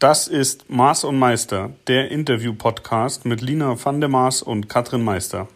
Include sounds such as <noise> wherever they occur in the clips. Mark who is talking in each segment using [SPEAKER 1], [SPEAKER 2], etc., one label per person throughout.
[SPEAKER 1] Das ist Maß und Meister, der Interview-Podcast mit Lina van der Maas und Katrin Meister.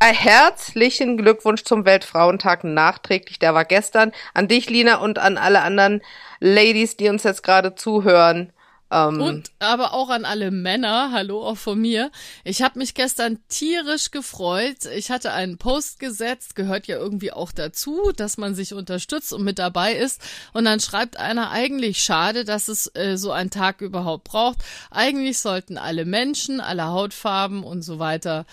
[SPEAKER 2] Herzlichen Glückwunsch zum Weltfrauentag nachträglich. Der war gestern. An dich, Lina, und an alle anderen Ladies, die uns jetzt gerade zuhören.
[SPEAKER 3] Ähm, und aber auch an alle Männer, hallo auch von mir. Ich habe mich gestern tierisch gefreut. Ich hatte einen Post gesetzt, gehört ja irgendwie auch dazu, dass man sich unterstützt und mit dabei ist. Und dann schreibt einer eigentlich schade, dass es äh, so einen Tag überhaupt braucht. Eigentlich sollten alle Menschen, alle Hautfarben und so weiter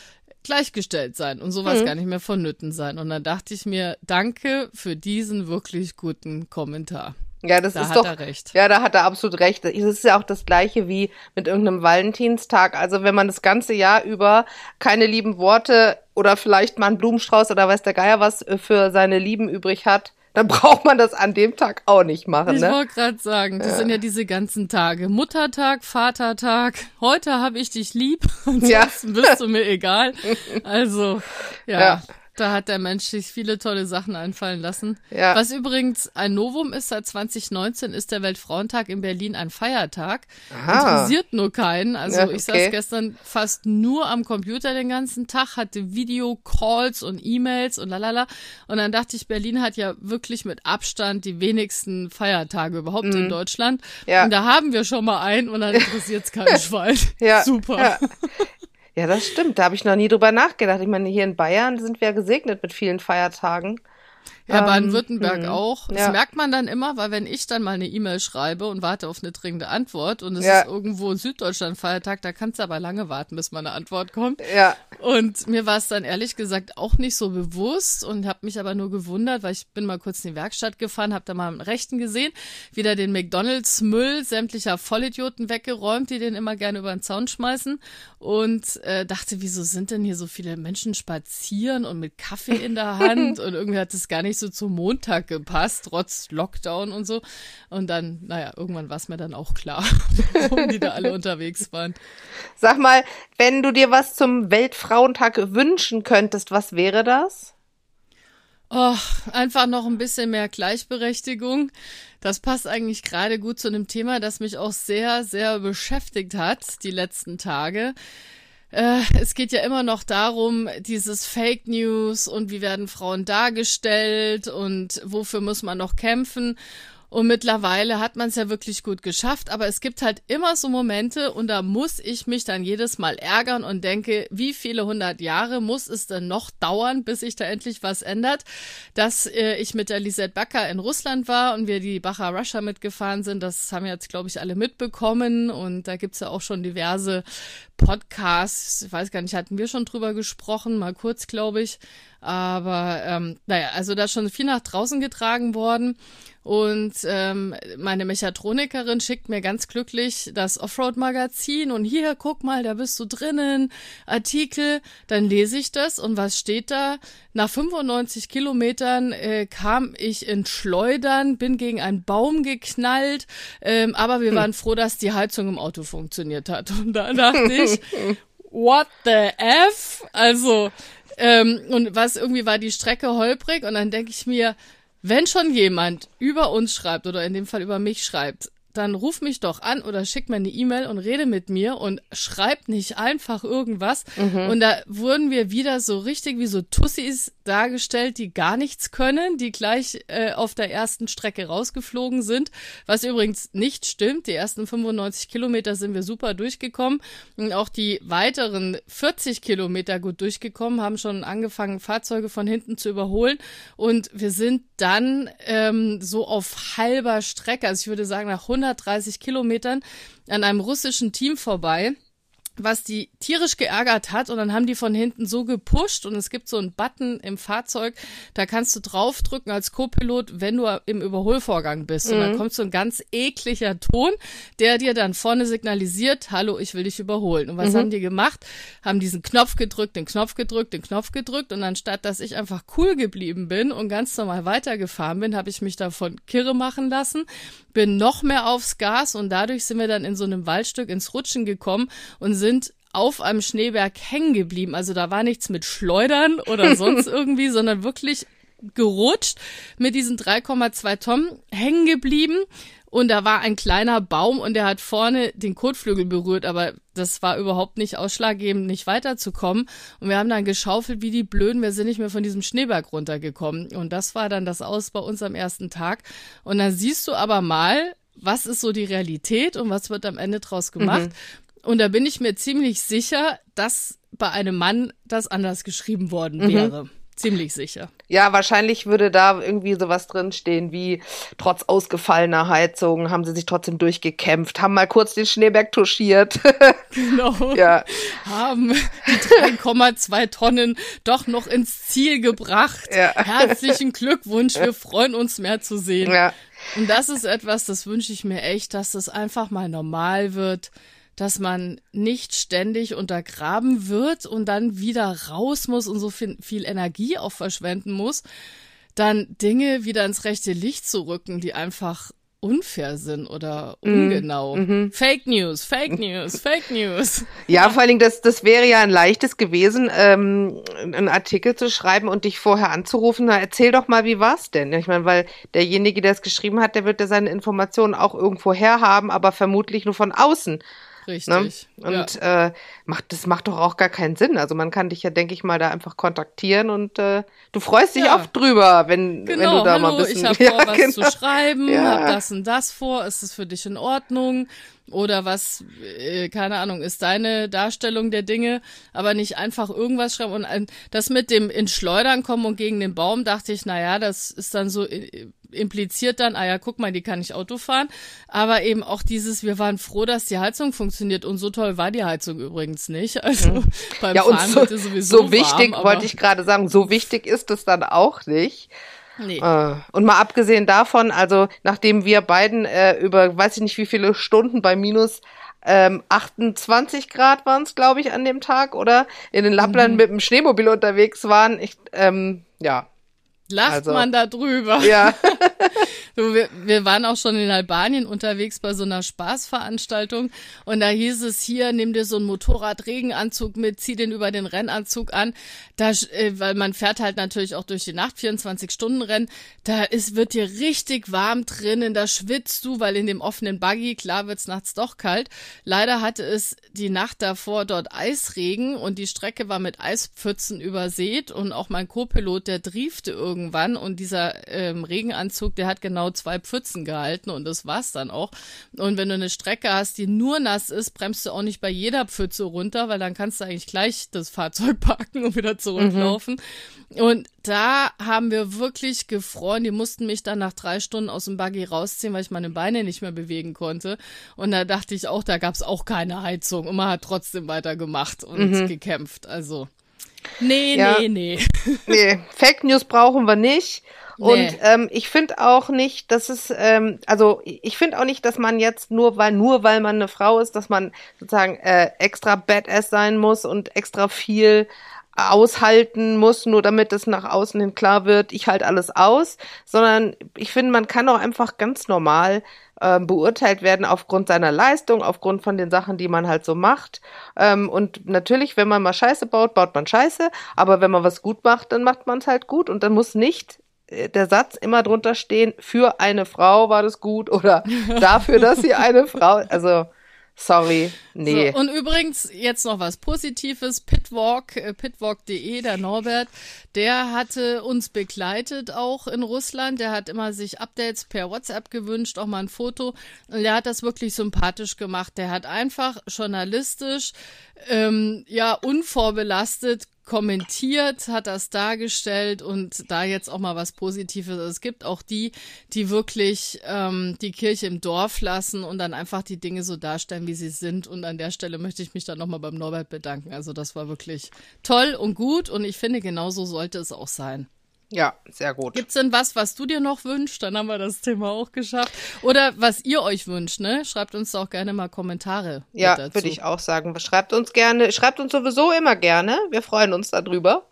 [SPEAKER 3] gleichgestellt sein und sowas mhm. gar nicht mehr vonnöten sein. Und dann dachte ich mir, danke für diesen wirklich guten Kommentar.
[SPEAKER 2] Ja, das da ist doch. Ja, da hat er absolut recht. Es ist ja auch das gleiche wie mit irgendeinem Valentinstag. Also wenn man das ganze Jahr über keine lieben Worte oder vielleicht mal einen Blumenstrauß oder weiß der Geier was äh, für seine Lieben übrig hat, dann <laughs> braucht man das an dem Tag auch nicht machen.
[SPEAKER 3] Ich
[SPEAKER 2] ne?
[SPEAKER 3] wollte gerade sagen, das ja. sind ja diese ganzen Tage. Muttertag, Vatertag, heute habe ich dich lieb, <laughs> ansonsten ja. bist du mir egal. Also, <laughs> ja. ja. Da hat der Mensch sich viele tolle Sachen einfallen lassen. Ja. Was übrigens ein Novum ist, seit 2019 ist der Weltfrauentag in Berlin ein Feiertag. Aha. Interessiert nur keinen. Also ja, okay. ich saß gestern fast nur am Computer den ganzen Tag, hatte Videocalls und E-Mails und lalala. Und dann dachte ich, Berlin hat ja wirklich mit Abstand die wenigsten Feiertage überhaupt mhm. in Deutschland. Ja. Und da haben wir schon mal einen und dann interessiert es keinen <laughs> Schwein. Ja. Super. Ja.
[SPEAKER 2] Ja, das stimmt. Da habe ich noch nie drüber nachgedacht. Ich meine, hier in Bayern sind wir ja gesegnet mit vielen Feiertagen.
[SPEAKER 3] Ja, ähm, Baden-Württemberg hm, auch. Das ja. merkt man dann immer, weil wenn ich dann mal eine E-Mail schreibe und warte auf eine dringende Antwort und es ja. ist irgendwo in Süddeutschland Feiertag, da kannst du aber lange warten, bis meine Antwort kommt. Ja. Und mir war es dann ehrlich gesagt auch nicht so bewusst und habe mich aber nur gewundert, weil ich bin mal kurz in die Werkstatt gefahren, habe da mal am Rechten gesehen, wieder den McDonalds Müll sämtlicher Vollidioten weggeräumt, die den immer gerne über den Zaun schmeißen und äh, dachte, wieso sind denn hier so viele Menschen spazieren und mit Kaffee in der <laughs> Hand und irgendwie hat es gar nicht so zum Montag gepasst, trotz Lockdown und so. Und dann, naja, irgendwann war es mir dann auch klar, <laughs> warum die da alle <laughs> unterwegs waren.
[SPEAKER 2] Sag mal, wenn du dir was zum Weltfrauentag wünschen könntest, was wäre das?
[SPEAKER 3] Oh, einfach noch ein bisschen mehr Gleichberechtigung. Das passt eigentlich gerade gut zu einem Thema, das mich auch sehr, sehr beschäftigt hat die letzten Tage äh, es geht ja immer noch darum, dieses Fake News und wie werden Frauen dargestellt und wofür muss man noch kämpfen. Und mittlerweile hat man es ja wirklich gut geschafft, aber es gibt halt immer so Momente und da muss ich mich dann jedes Mal ärgern und denke, wie viele hundert Jahre muss es denn noch dauern, bis sich da endlich was ändert, dass äh, ich mit der Lisette Backer in Russland war und wir die Bacher Russia mitgefahren sind. Das haben jetzt, glaube ich, alle mitbekommen und da gibt's ja auch schon diverse Podcasts. Ich weiß gar nicht, hatten wir schon drüber gesprochen, mal kurz, glaube ich. Aber ähm, naja, also da ist schon viel nach draußen getragen worden. Und ähm, meine Mechatronikerin schickt mir ganz glücklich das Offroad-Magazin und hier, guck mal, da bist du drinnen, Artikel, dann lese ich das und was steht da? Nach 95 Kilometern äh, kam ich in Schleudern, bin gegen einen Baum geknallt, ähm, aber wir hm. waren froh, dass die Heizung im Auto funktioniert hat. Und da dachte ich, <laughs> what the F? Also, ähm, und was irgendwie war die Strecke holprig und dann denke ich mir, wenn schon jemand über uns schreibt oder in dem Fall über mich schreibt, dann ruf mich doch an oder schick mir eine E-Mail und rede mit mir und schreib nicht einfach irgendwas. Mhm. Und da wurden wir wieder so richtig wie so Tussis dargestellt, die gar nichts können, die gleich äh, auf der ersten Strecke rausgeflogen sind, was übrigens nicht stimmt. Die ersten 95 Kilometer sind wir super durchgekommen und auch die weiteren 40 Kilometer gut durchgekommen, haben schon angefangen, Fahrzeuge von hinten zu überholen und wir sind dann ähm, so auf halber Strecke, also ich würde sagen nach 100 130 Kilometern an einem russischen Team vorbei was die tierisch geärgert hat und dann haben die von hinten so gepusht und es gibt so einen Button im Fahrzeug, da kannst du draufdrücken als Co-Pilot, wenn du im Überholvorgang bist mhm. und dann mhm. kommt so ein ganz ekliger Ton, der dir dann vorne signalisiert, hallo, ich will dich überholen. Und was mhm. haben die gemacht? Haben diesen Knopf gedrückt, den Knopf gedrückt, den Knopf gedrückt und anstatt, dass ich einfach cool geblieben bin und ganz normal weitergefahren bin, habe ich mich davon kirre machen lassen, bin noch mehr aufs Gas und dadurch sind wir dann in so einem Waldstück ins Rutschen gekommen und sind auf einem Schneeberg hängen geblieben. Also da war nichts mit Schleudern oder <laughs> sonst irgendwie, sondern wirklich gerutscht mit diesen 3,2 Tonnen hängen geblieben und da war ein kleiner Baum und der hat vorne den Kotflügel berührt, aber das war überhaupt nicht ausschlaggebend, nicht weiterzukommen. Und wir haben dann geschaufelt wie die Blöden, wir sind nicht mehr von diesem Schneeberg runtergekommen. Und das war dann das Aus bei uns am ersten Tag. Und dann siehst du aber mal, was ist so die Realität und was wird am Ende draus gemacht. Mhm. Und da bin ich mir ziemlich sicher, dass bei einem Mann das anders geschrieben worden mhm. wäre. Mhm. Ziemlich sicher.
[SPEAKER 2] Ja, wahrscheinlich würde da irgendwie sowas drinstehen wie trotz ausgefallener Heizung haben sie sich trotzdem durchgekämpft, haben mal kurz den Schneeberg touchiert. <laughs> <laughs>
[SPEAKER 3] Genau. ja. Haben die 3,2 Tonnen doch noch ins Ziel gebracht. Ja. Herzlichen <laughs> Glückwunsch, wir freuen uns mehr zu sehen. Ja. Und das ist etwas, das wünsche ich mir echt, dass das einfach mal normal wird dass man nicht ständig untergraben wird und dann wieder raus muss und so viel, viel Energie auch verschwenden muss, dann Dinge wieder ins rechte Licht zu rücken, die einfach unfair sind oder mhm. ungenau. Mm Fake News, Fake News, Fake News.
[SPEAKER 2] Ja, vor allen Dingen, das, das wäre ja ein leichtes gewesen, ähm, einen Artikel zu schreiben und dich vorher anzurufen. Na, erzähl doch mal, wie war's denn? Ich meine, weil derjenige, der es geschrieben hat, der wird ja seine Informationen auch irgendwo herhaben, aber vermutlich nur von außen.
[SPEAKER 3] Richtig.
[SPEAKER 2] Ne? Und ja. äh, macht, das macht doch auch gar keinen Sinn. Also man kann dich ja, denke ich mal, da einfach kontaktieren und äh, du freust dich ja. oft drüber, wenn, genau, wenn du da
[SPEAKER 3] hallo,
[SPEAKER 2] mal bist.
[SPEAKER 3] Ich habe <laughs> ja, vor, was genau. zu schreiben, ja. hab das und das vor, ist es für dich in Ordnung? Oder was, äh, keine Ahnung, ist deine Darstellung der Dinge, aber nicht einfach irgendwas schreiben. Und äh, das mit dem in Schleudern kommen und gegen den Baum, dachte ich, naja, das ist dann so äh, impliziert dann, ah ja, guck mal, die kann ich Auto fahren. Aber eben auch dieses, wir waren froh, dass die Heizung funktioniert. Und so toll war die Heizung übrigens nicht. Also mhm.
[SPEAKER 2] beim ja, Fahren so, sowieso so wichtig, warm, wollte ich gerade sagen, so wichtig ist es dann auch nicht. Nee. Äh, und mal abgesehen davon, also nachdem wir beiden äh, über weiß ich nicht wie viele Stunden bei minus ähm, 28 Grad waren es, glaube ich, an dem Tag, oder in den Lappland mhm. mit dem Schneemobil unterwegs waren, ich, ähm, ja,
[SPEAKER 3] Lacht also, man da drüber.
[SPEAKER 2] Ja. <laughs>
[SPEAKER 3] so, wir, wir waren auch schon in Albanien unterwegs bei so einer Spaßveranstaltung und da hieß es hier, nimm dir so einen Motorradregenanzug mit, zieh den über den Rennanzug an, da, äh, weil man fährt halt natürlich auch durch die Nacht 24 Stunden Rennen, da ist, wird dir richtig warm drinnen, da schwitzt du, weil in dem offenen Buggy, klar wird's nachts doch kalt. Leider hatte es die Nacht davor dort Eisregen und die Strecke war mit Eispfützen übersät und auch mein Co-Pilot, der triefte irgendwie irgendwann und dieser ähm, Regenanzug, der hat genau zwei Pfützen gehalten und das war's dann auch. Und wenn du eine Strecke hast, die nur nass ist, bremst du auch nicht bei jeder Pfütze runter, weil dann kannst du eigentlich gleich das Fahrzeug <laughs> parken und wieder zurücklaufen. Mhm. Und da haben wir wirklich gefroren. Die mussten mich dann nach drei Stunden aus dem Buggy rausziehen, weil ich meine Beine nicht mehr bewegen konnte. Und da dachte ich auch, da gab's auch keine Heizung. Und man hat trotzdem weitergemacht und mhm. gekämpft. Also. Nee, ja. nee, nee. <laughs>
[SPEAKER 2] nee, Fake News brauchen wir nicht. Und nee. ähm, ich finde auch nicht, dass es, ähm, also ich finde auch nicht, dass man jetzt nur weil nur weil man eine Frau ist, dass man sozusagen äh, extra Badass sein muss und extra viel aushalten muss, nur damit es nach außen hin klar wird, ich halte alles aus, sondern ich finde, man kann auch einfach ganz normal äh, beurteilt werden aufgrund seiner Leistung, aufgrund von den Sachen, die man halt so macht. Ähm, und natürlich, wenn man mal Scheiße baut, baut man Scheiße, aber wenn man was gut macht, dann macht man es halt gut und dann muss nicht äh, der Satz immer drunter stehen, für eine Frau war das gut oder <laughs> dafür, dass sie eine Frau, also Sorry, nee.
[SPEAKER 3] So, und übrigens jetzt noch was Positives. Pitwalk, äh, pitwalk.de, der Norbert, der hatte uns begleitet auch in Russland. Der hat immer sich Updates per WhatsApp gewünscht, auch mal ein Foto. Und der hat das wirklich sympathisch gemacht. Der hat einfach journalistisch, ähm, ja, unvorbelastet kommentiert, hat das dargestellt und da jetzt auch mal was Positives. Es gibt auch die, die wirklich ähm, die Kirche im Dorf lassen und dann einfach die Dinge so darstellen, wie sie sind. Und an der Stelle möchte ich mich dann nochmal beim Norbert bedanken. Also das war wirklich toll und gut und ich finde, genauso sollte es auch sein.
[SPEAKER 2] Ja, sehr gut.
[SPEAKER 3] Gibt's denn was, was du dir noch wünschst? Dann haben wir das Thema auch geschafft. Oder was ihr euch wünscht, ne? Schreibt uns doch gerne mal Kommentare.
[SPEAKER 2] Ja, würde ich auch sagen. Schreibt uns gerne, schreibt uns sowieso immer gerne. Wir freuen uns darüber. <laughs>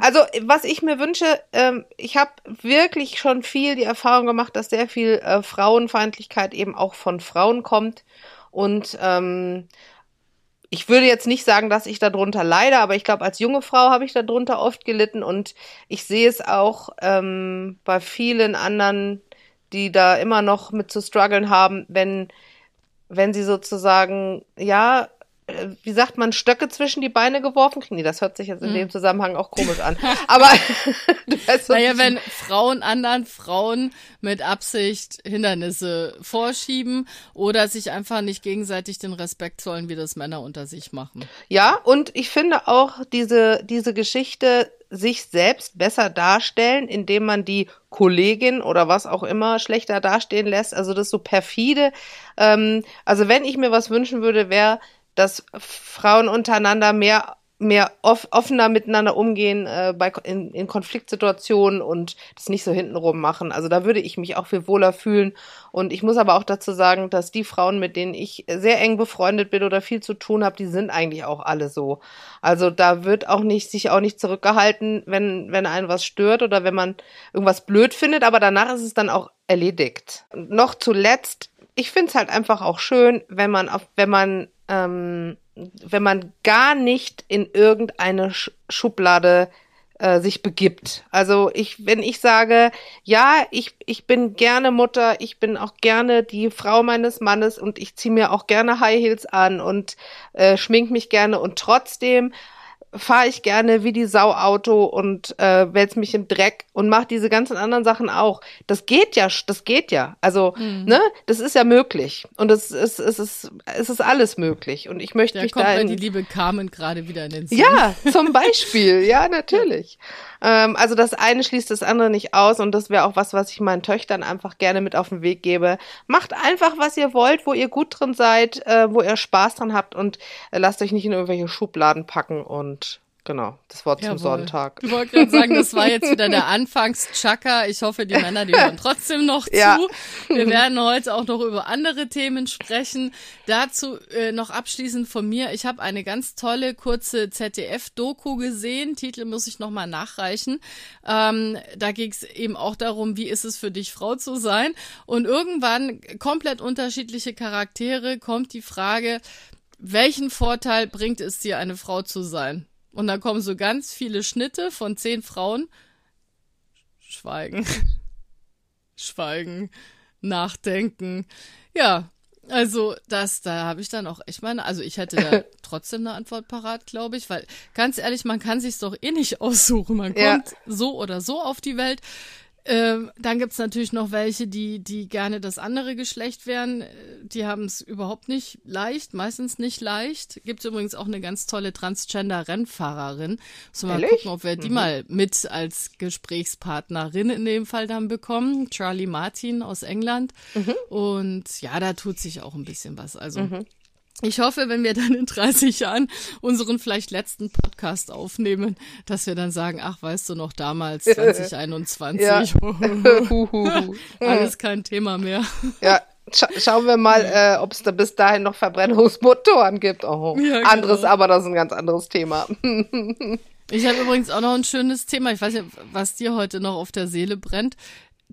[SPEAKER 2] Also, was ich mir wünsche, ähm, ich habe wirklich schon viel die Erfahrung gemacht, dass sehr viel äh, Frauenfeindlichkeit eben auch von Frauen kommt. Und ähm, ich würde jetzt nicht sagen, dass ich darunter leide, aber ich glaube, als junge Frau habe ich darunter oft gelitten und ich sehe es auch ähm, bei vielen anderen, die da immer noch mit zu strugglen haben, wenn wenn sie sozusagen ja wie sagt man, Stöcke zwischen die Beine geworfen kriegen. Nee, das hört sich jetzt in hm. dem Zusammenhang auch komisch an. Aber <laughs>
[SPEAKER 3] du weißt, naja, wenn Frauen anderen Frauen mit Absicht Hindernisse vorschieben oder sich einfach nicht gegenseitig den Respekt zollen, wie das Männer unter sich machen.
[SPEAKER 2] Ja, und ich finde auch diese, diese Geschichte sich selbst besser darstellen, indem man die Kollegin oder was auch immer schlechter dastehen lässt. Also das so perfide. Ähm, also wenn ich mir was wünschen würde, wäre dass Frauen untereinander mehr mehr off offener miteinander umgehen äh, bei in, in Konfliktsituationen und das nicht so hintenrum machen. Also da würde ich mich auch viel wohler fühlen. Und ich muss aber auch dazu sagen, dass die Frauen, mit denen ich sehr eng befreundet bin oder viel zu tun habe, die sind eigentlich auch alle so. Also da wird auch nicht sich auch nicht zurückgehalten, wenn wenn einen was stört oder wenn man irgendwas blöd findet. Aber danach ist es dann auch erledigt. Und noch zuletzt ich finde es halt einfach auch schön, wenn man auf, wenn man ähm, wenn man gar nicht in irgendeine Schublade äh, sich begibt. Also ich, wenn ich sage, ja, ich, ich bin gerne Mutter, ich bin auch gerne die Frau meines Mannes und ich ziehe mir auch gerne High Heels an und äh, schmink mich gerne und trotzdem fahre ich gerne wie die Sau Auto und äh, wälz mich im Dreck und mache diese ganzen anderen Sachen auch. Das geht ja, das geht ja. Also, mhm. ne, das ist ja möglich. Und es ist, es ist, es ist alles möglich. Und ich möchte
[SPEAKER 3] da
[SPEAKER 2] mich
[SPEAKER 3] kommt
[SPEAKER 2] da.
[SPEAKER 3] In, die liebe Carmen gerade wieder in den Sinn.
[SPEAKER 2] Ja, zum Beispiel. ja, natürlich. <laughs> Ähm, also das eine schließt das andere nicht aus und das wäre auch was, was ich meinen Töchtern einfach gerne mit auf den Weg gebe. Macht einfach, was ihr wollt, wo ihr gut drin seid, äh, wo ihr Spaß dran habt und äh, lasst euch nicht in irgendwelche Schubladen packen und Genau, das Wort Jawohl. zum Sonntag.
[SPEAKER 3] Ich wollte gerade sagen, das war jetzt wieder der <laughs> Anfangs-Chaka. Ich hoffe, die Männer, die hören trotzdem noch zu. Ja. Wir werden heute auch noch über andere Themen sprechen. Dazu äh, noch abschließend von mir. Ich habe eine ganz tolle, kurze ZDF-Doku gesehen. Titel muss ich nochmal nachreichen. Ähm, da ging es eben auch darum, wie ist es für dich, Frau zu sein. Und irgendwann, komplett unterschiedliche Charaktere, kommt die Frage, welchen Vorteil bringt es dir, eine Frau zu sein? Und dann kommen so ganz viele Schnitte von zehn Frauen. Schweigen. <laughs> Schweigen. Nachdenken. Ja, also das, da habe ich dann auch echt meine, also ich hätte da <laughs> trotzdem eine Antwort parat, glaube ich, weil ganz ehrlich, man kann sich's doch eh nicht <laughs> aussuchen. Man ja. kommt so oder so auf die Welt. Ähm, dann gibt's natürlich noch welche, die, die gerne das andere Geschlecht wären. Die haben es überhaupt nicht leicht, meistens nicht leicht. Gibt's übrigens auch eine ganz tolle Transgender-Rennfahrerin. Müssen wir mal gucken, ob wir die mhm. mal mit als Gesprächspartnerin in dem Fall dann bekommen. Charlie Martin aus England. Mhm. Und ja, da tut sich auch ein bisschen was. Also mhm. Ich hoffe, wenn wir dann in 30 Jahren unseren vielleicht letzten Podcast aufnehmen, dass wir dann sagen, ach, weißt du noch damals 2021, ja. <laughs> alles kein Thema mehr.
[SPEAKER 2] Ja, Scha schauen wir mal, äh, ob es da bis dahin noch Verbrennungsmotoren gibt. Oh, ja, genau. anderes, aber das ist ein ganz anderes Thema. <laughs>
[SPEAKER 3] ich habe übrigens auch noch ein schönes Thema. Ich weiß nicht, was dir heute noch auf der Seele brennt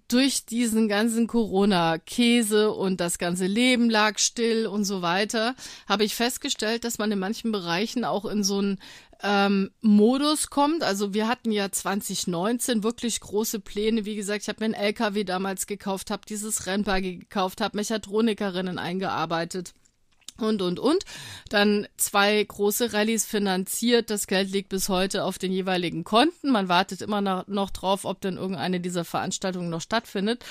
[SPEAKER 3] durch diesen ganzen Corona-Käse und das ganze Leben lag still und so weiter, habe ich festgestellt, dass man in manchen Bereichen auch in so einen ähm, Modus kommt. Also wir hatten ja 2019 wirklich große Pläne. Wie gesagt, ich habe mir einen LKW damals gekauft, habe dieses Rennwagen gekauft, habe Mechatronikerinnen eingearbeitet und, und, und. Dann zwei große Rallyes finanziert. Das Geld liegt bis heute auf den jeweiligen Konten. Man wartet immer noch, noch drauf, ob denn irgendeine dieser Veranstaltungen noch stattfindet.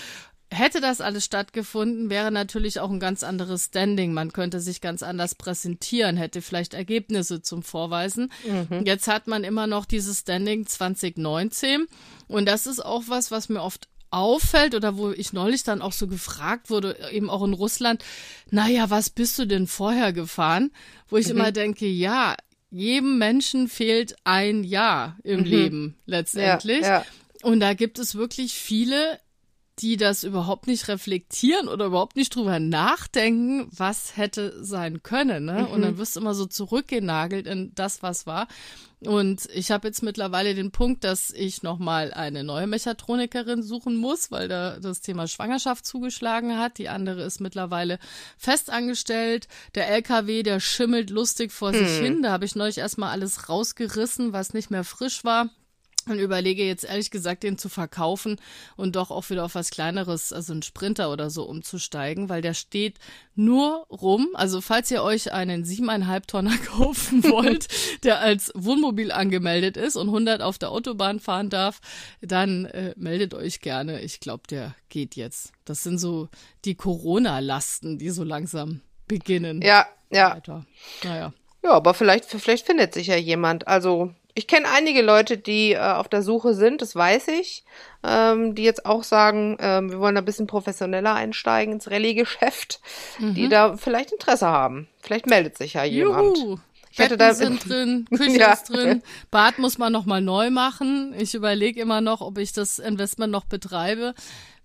[SPEAKER 3] Hätte das alles stattgefunden, wäre natürlich auch ein ganz anderes Standing. Man könnte sich ganz anders präsentieren, hätte vielleicht Ergebnisse zum Vorweisen. Mhm. Jetzt hat man immer noch dieses Standing 2019. Und das ist auch was, was mir oft auffällt oder wo ich neulich dann auch so gefragt wurde, eben auch in Russland, naja, was bist du denn vorher gefahren? Wo ich mhm. immer denke, ja, jedem Menschen fehlt ein Jahr im mhm. Leben letztendlich. Ja, ja. Und da gibt es wirklich viele, die das überhaupt nicht reflektieren oder überhaupt nicht drüber nachdenken, was hätte sein können. Ne? Mhm. Und dann wirst du immer so zurückgenagelt in das, was war. Und ich habe jetzt mittlerweile den Punkt, dass ich nochmal eine neue Mechatronikerin suchen muss, weil da das Thema Schwangerschaft zugeschlagen hat. Die andere ist mittlerweile festangestellt. Der LKW, der schimmelt lustig vor hm. sich hin. Da habe ich neulich erstmal alles rausgerissen, was nicht mehr frisch war und überlege jetzt ehrlich gesagt, den zu verkaufen und doch auch wieder auf was kleineres, also ein Sprinter oder so umzusteigen, weil der steht nur rum. Also falls ihr euch einen siebeneinhalb Tonner <laughs> kaufen wollt, <laughs> der als Wohnmobil angemeldet ist und 100 auf der Autobahn fahren darf, dann äh, meldet euch gerne. Ich glaube, der geht jetzt. Das sind so die Corona-Lasten, die so langsam beginnen.
[SPEAKER 2] Ja, ja. Weiter. Naja. Ja, aber vielleicht, vielleicht findet sich ja jemand. Also ich kenne einige Leute, die äh, auf der Suche sind, das weiß ich, ähm, die jetzt auch sagen, ähm, wir wollen ein bisschen professioneller einsteigen ins Rallye-Geschäft, mhm. die da vielleicht Interesse haben. Vielleicht meldet sich ja jemand. Juhu.
[SPEAKER 3] Ich Betten da, sind drin, <laughs> Küche ja. ist drin, Bad muss man nochmal neu machen. Ich überlege immer noch, ob ich das Investment noch betreibe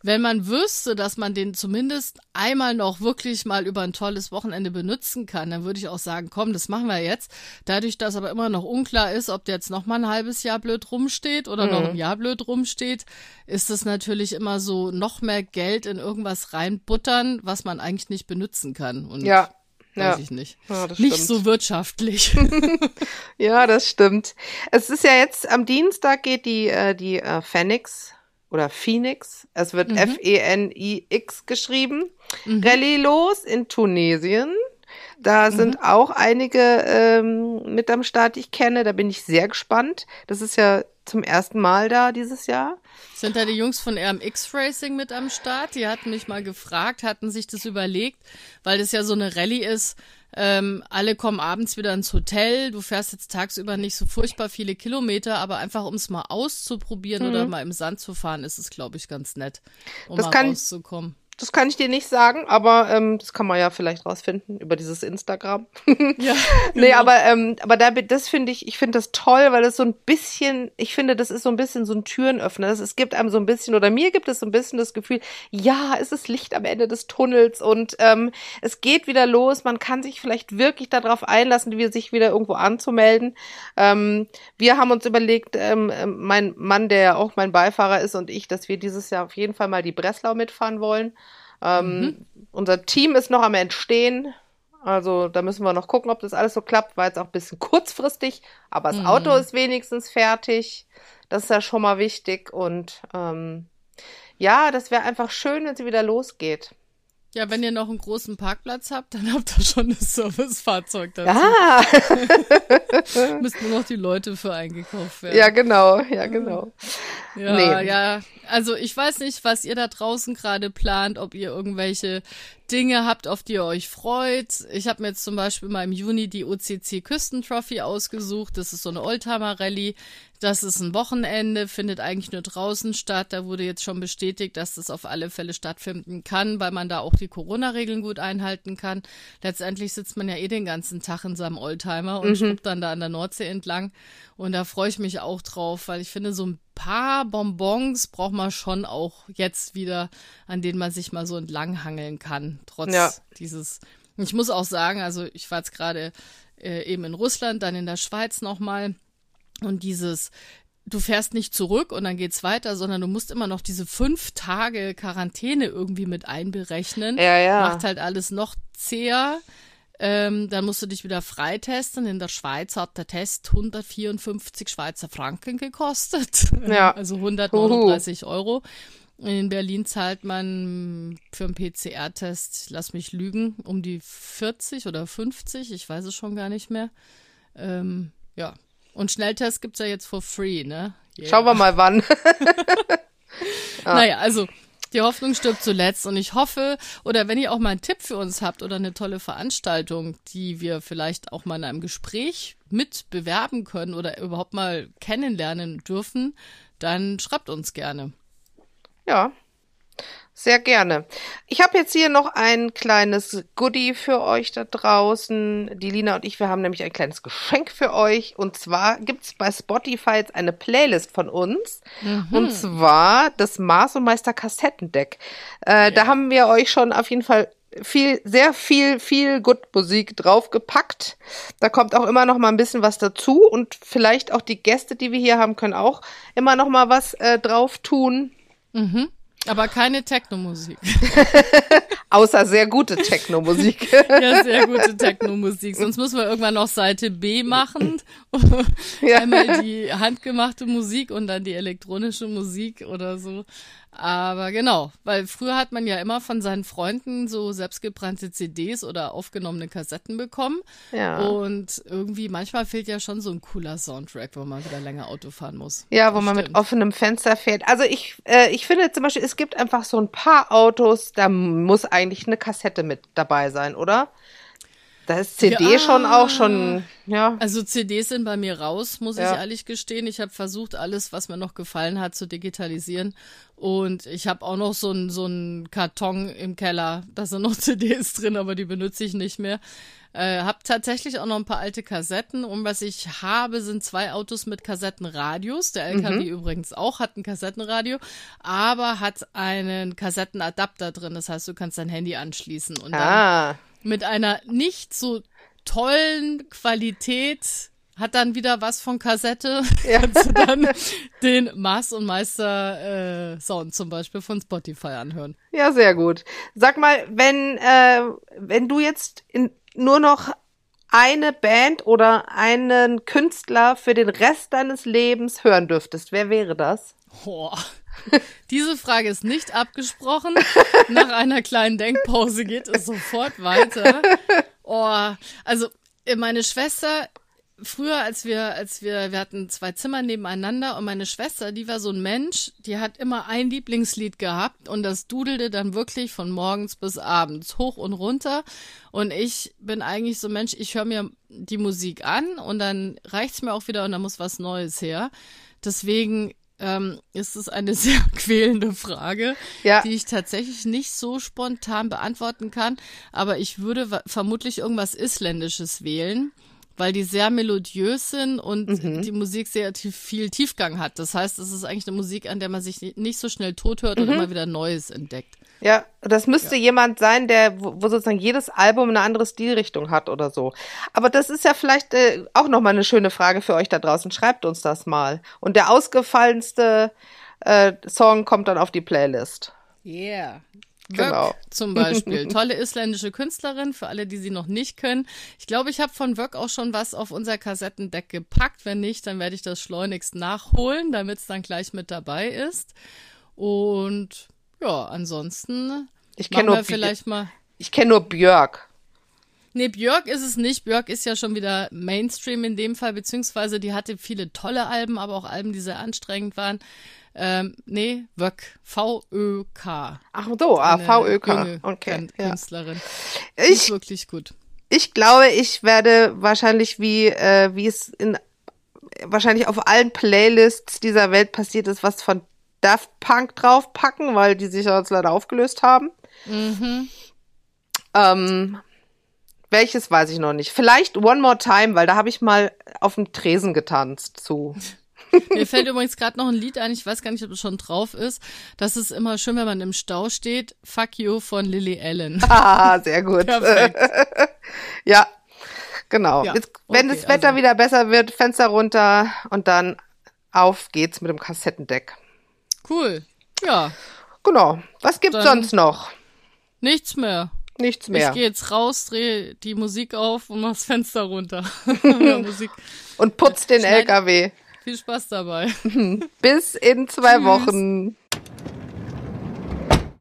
[SPEAKER 3] wenn man wüsste, dass man den zumindest einmal noch wirklich mal über ein tolles Wochenende benutzen kann, dann würde ich auch sagen, komm, das machen wir jetzt. Dadurch, dass aber immer noch unklar ist, ob der jetzt noch mal ein halbes Jahr blöd rumsteht oder mhm. noch ein Jahr blöd rumsteht, ist es natürlich immer so noch mehr Geld in irgendwas reinbuttern, was man eigentlich nicht benutzen kann. Und ja. Weiß ja. ich nicht. Ja, nicht stimmt. so wirtschaftlich. <laughs> <laughs>
[SPEAKER 2] ja, das stimmt. Es ist ja jetzt am Dienstag geht die äh, die äh, Phoenix oder Phoenix. Es wird mhm. F-E-N-I-X geschrieben. Mhm. Rallye los in Tunesien. Da mhm. sind auch einige ähm, mit am Start, die ich kenne. Da bin ich sehr gespannt. Das ist ja zum ersten Mal da dieses Jahr.
[SPEAKER 3] Sind da die Jungs von RMX Racing mit am Start? Die hatten mich mal gefragt, hatten sich das überlegt, weil das ja so eine Rallye ist, ähm, alle kommen abends wieder ins Hotel. Du fährst jetzt tagsüber nicht so furchtbar viele Kilometer, aber einfach um es mal auszuprobieren mhm. oder mal im Sand zu fahren, ist es, glaube ich, ganz nett, um
[SPEAKER 2] das
[SPEAKER 3] mal
[SPEAKER 2] kann,
[SPEAKER 3] rauszukommen.
[SPEAKER 2] Das kann ich dir nicht sagen, aber ähm, das kann man ja vielleicht rausfinden über dieses Instagram. ja. <laughs> <laughs> Nee, genau. aber ähm, aber da das finde ich, ich finde das toll, weil es so ein bisschen, ich finde, das ist so ein bisschen so ein Türenöffner. Es gibt einem so ein bisschen oder mir gibt es so ein bisschen das Gefühl, ja, es ist Licht am Ende des Tunnels und ähm, es geht wieder los. Man kann sich vielleicht wirklich darauf einlassen, wie sich wieder irgendwo anzumelden. Ähm, wir haben uns überlegt, ähm, mein Mann, der auch mein Beifahrer ist und ich, dass wir dieses Jahr auf jeden Fall mal die Breslau mitfahren wollen. Ähm, mhm. Unser Team ist noch am Entstehen. Also da müssen wir noch gucken, ob das alles so klappt. War jetzt auch ein bisschen kurzfristig, aber das mhm. Auto ist wenigstens fertig. Das ist ja schon mal wichtig. Und ähm, ja, das wäre einfach schön, wenn sie wieder losgeht.
[SPEAKER 3] Ja, wenn ihr noch einen großen Parkplatz habt, dann habt ihr schon das Servicefahrzeug dazu.
[SPEAKER 2] Ah. <laughs>
[SPEAKER 3] Müssten nur noch die Leute für eingekauft werden.
[SPEAKER 2] Ja, genau, ja, genau.
[SPEAKER 3] Ja, nee. ja. Also ich weiß nicht, was ihr da draußen gerade plant, ob ihr irgendwelche Dinge habt, auf die ihr euch freut. Ich habe mir jetzt zum Beispiel mal im Juni die OCC Küstentrophy ausgesucht. Das ist so eine Oldtimer-Rallye. Das ist ein Wochenende, findet eigentlich nur draußen statt. Da wurde jetzt schon bestätigt, dass das auf alle Fälle stattfinden kann, weil man da auch die Corona-Regeln gut einhalten kann. Letztendlich sitzt man ja eh den ganzen Tag in seinem Oldtimer und mhm. dann da an der Nordsee entlang. Und da freue ich mich auch drauf, weil ich finde, so ein paar Bonbons braucht man schon auch jetzt wieder, an denen man sich mal so entlanghangeln kann, trotz ja. dieses. Ich muss auch sagen, also ich war jetzt gerade äh, eben in Russland, dann in der Schweiz nochmal und dieses du fährst nicht zurück und dann geht's weiter, sondern du musst immer noch diese fünf Tage Quarantäne irgendwie mit einberechnen.
[SPEAKER 2] Ja, ja.
[SPEAKER 3] Macht halt alles noch zäher. Ähm, dann musst du dich wieder freitesten. In der Schweiz hat der Test 154 Schweizer Franken gekostet. <laughs>
[SPEAKER 2] Ja.
[SPEAKER 3] Also 139 Uhu. Euro. In Berlin zahlt man für einen PCR-Test, lass mich lügen, um die 40 oder 50, ich weiß es schon gar nicht mehr. Ähm, ja. Und Schnelltest gibt es ja jetzt for free, ne?
[SPEAKER 2] Yeah. Schauen wir mal wann. <laughs> <laughs>
[SPEAKER 3] ah. Naja, also die Hoffnung stirbt zuletzt und ich hoffe, oder wenn ihr auch mal einen Tipp für uns habt oder eine tolle Veranstaltung, die wir vielleicht auch mal in einem Gespräch mit bewerben können oder überhaupt mal kennenlernen dürfen, dann schreibt uns gerne.
[SPEAKER 2] Ja, Sehr gerne. Ich habe jetzt hier noch ein kleines Goodie für euch da draußen. Die Lina und ich, wir haben nämlich ein kleines Geschenk für euch. Und zwar gibt's bei Spotify jetzt eine Playlist von uns. Mhm. Und zwar das Mars und Meister Kassettendeck. Äh, ja. Da haben wir euch schon auf jeden Fall viel, sehr viel, viel Good Musik draufgepackt. Da kommt auch immer noch mal ein bisschen was dazu und vielleicht auch die Gäste, die wir hier haben, können auch immer noch mal was äh, drauf tun.
[SPEAKER 3] Mhm. Aber keine Techno-Musik. <laughs>
[SPEAKER 2] Außer sehr gute Techno-Musik. <laughs>
[SPEAKER 3] ja, sehr gute Techno-Musik. Sonst müssen wir irgendwann noch Seite B machen. ja. Einmal die handgemachte Musik und dann die elektronische Musik oder so. Aber genau, weil früher hat man ja immer von seinen Freunden so selbstgebrannte CDs oder aufgenommene Kassetten bekommen. Ja. Und irgendwie manchmal fehlt ja schon so ein cooler Soundtrack, wo man wieder länger Auto fahren muss.
[SPEAKER 2] Ja, wo das man stimmt. mit offenem Fenster fährt. Also ich, äh, ich finde zum Beispiel, es gibt einfach so ein paar Autos, da muss eigentlich eine Kassette mit dabei sein, oder? Da ist CD ja, schon auch schon, ja.
[SPEAKER 3] Also CDs sind bei mir raus, muss ja. ich ehrlich gestehen. Ich habe versucht, alles, was mir noch gefallen hat, zu digitalisieren. Und ich habe auch noch so einen so einen Karton im Keller. Da sind noch <laughs> CDs drin, aber die benutze ich nicht mehr. Äh, hab tatsächlich auch noch ein paar alte Kassetten. Und was ich habe, sind zwei Autos mit Kassettenradios. Der LKW mhm. übrigens auch hat ein Kassettenradio, aber hat einen Kassettenadapter drin. Das heißt, du kannst dein Handy anschließen und ah. dann mit einer nicht so tollen Qualität hat dann wieder was von Kassette. Ja. <laughs> Kannst du dann den Mars und Meister äh, Sound zum Beispiel von Spotify anhören.
[SPEAKER 2] Ja, sehr gut. Sag mal, wenn äh, wenn du jetzt in, nur noch eine Band oder einen Künstler für den Rest deines Lebens hören dürftest, wer wäre das?
[SPEAKER 3] Boah. Diese Frage ist nicht abgesprochen. Nach einer kleinen Denkpause geht es sofort weiter. Oh, also äh, meine Schwester früher, als wir, als wir, wir hatten zwei Zimmer nebeneinander und meine Schwester, die war so ein Mensch, die hat immer ein Lieblingslied gehabt und das dudelte dann wirklich von morgens bis abends hoch und runter. Und ich bin eigentlich so ein Mensch, ich höre mir die Musik an und dann reicht's mir auch wieder und dann muss was Neues her. Deswegen ähm, ist es eine <laughs> sehr quälende Frage, ja. die ich tatsächlich nicht so spontan beantworten kann. Aber ich würde vermutlich irgendwas Isländisches wählen, weil die sehr melodiös sind und mhm. die Musik sehr viel Tiefgang hat. Das heißt, es ist eigentlich eine Musik, an der man sich nicht so schnell tot hört mhm. und immer wieder Neues entdeckt.
[SPEAKER 2] Ja, das müsste ja. jemand sein, der, wo, sozusagen jedes Album eine andere Stilrichtung hat oder so. Aber das ist ja vielleicht äh, auch nochmal eine schöne Frage für euch da draußen. Schreibt uns das mal. Und der ausgefallenste äh, Song kommt dann auf die Playlist.
[SPEAKER 3] Yeah. Genau. Wök zum Beispiel. <laughs> Tolle isländische Künstlerin, für alle, die sie noch nicht können. Ich glaube, ich habe von Wök auch schon was auf unser Kassettendeck gepackt. Wenn nicht, dann werde ich das schleunigst nachholen, damit es dann gleich mit dabei ist. Und ja, ansonsten
[SPEAKER 2] ich kenne nur vielleicht mal. Ich kenne nur Björk.
[SPEAKER 3] Nee, Björk ist es nicht. Björk ist ja schon wieder Mainstream in dem Fall, beziehungsweise die hatte viele tolle Alben, aber auch Alben, die sehr anstrengend waren. Ähm, nee, Wöck. V-Ö-K.
[SPEAKER 2] Ach so, ah, V-Ö-K. Okay.
[SPEAKER 3] Künstlerin. Ja. Ich, ist wirklich gut.
[SPEAKER 2] Ich glaube, ich werde wahrscheinlich wie, äh, wie es in wahrscheinlich auf allen Playlists dieser Welt passiert ist, was von Daft Punk draufpacken, weil die sich jetzt leider aufgelöst haben. Mhm. Ähm, welches weiß ich noch nicht. Vielleicht One More Time, weil da habe ich mal auf dem Tresen getanzt zu. <laughs>
[SPEAKER 3] Mir fällt übrigens gerade noch ein Lied ein, ich weiß gar nicht, ob es schon drauf ist. Das ist immer schön, wenn man im Stau steht. Fuck You von Lily Allen. <laughs>
[SPEAKER 2] Ah, sehr gut. <laughs> ja, genau. Ja, Jetzt, wenn okay, das Wetter also. wieder besser wird, Fenster runter und dann auf geht's mit dem Kassettendeck.
[SPEAKER 3] Cool. Ja.
[SPEAKER 2] Genau. Was gibt's Dann sonst noch?
[SPEAKER 3] Nichts mehr.
[SPEAKER 2] Nichts mehr.
[SPEAKER 3] Ich gehe jetzt raus, drehe die Musik auf und mach das Fenster runter. <laughs>
[SPEAKER 2] Und putz den LKW.
[SPEAKER 3] Viel Spaß dabei. <laughs>
[SPEAKER 2] Bis in zwei Tschüss. Wochen.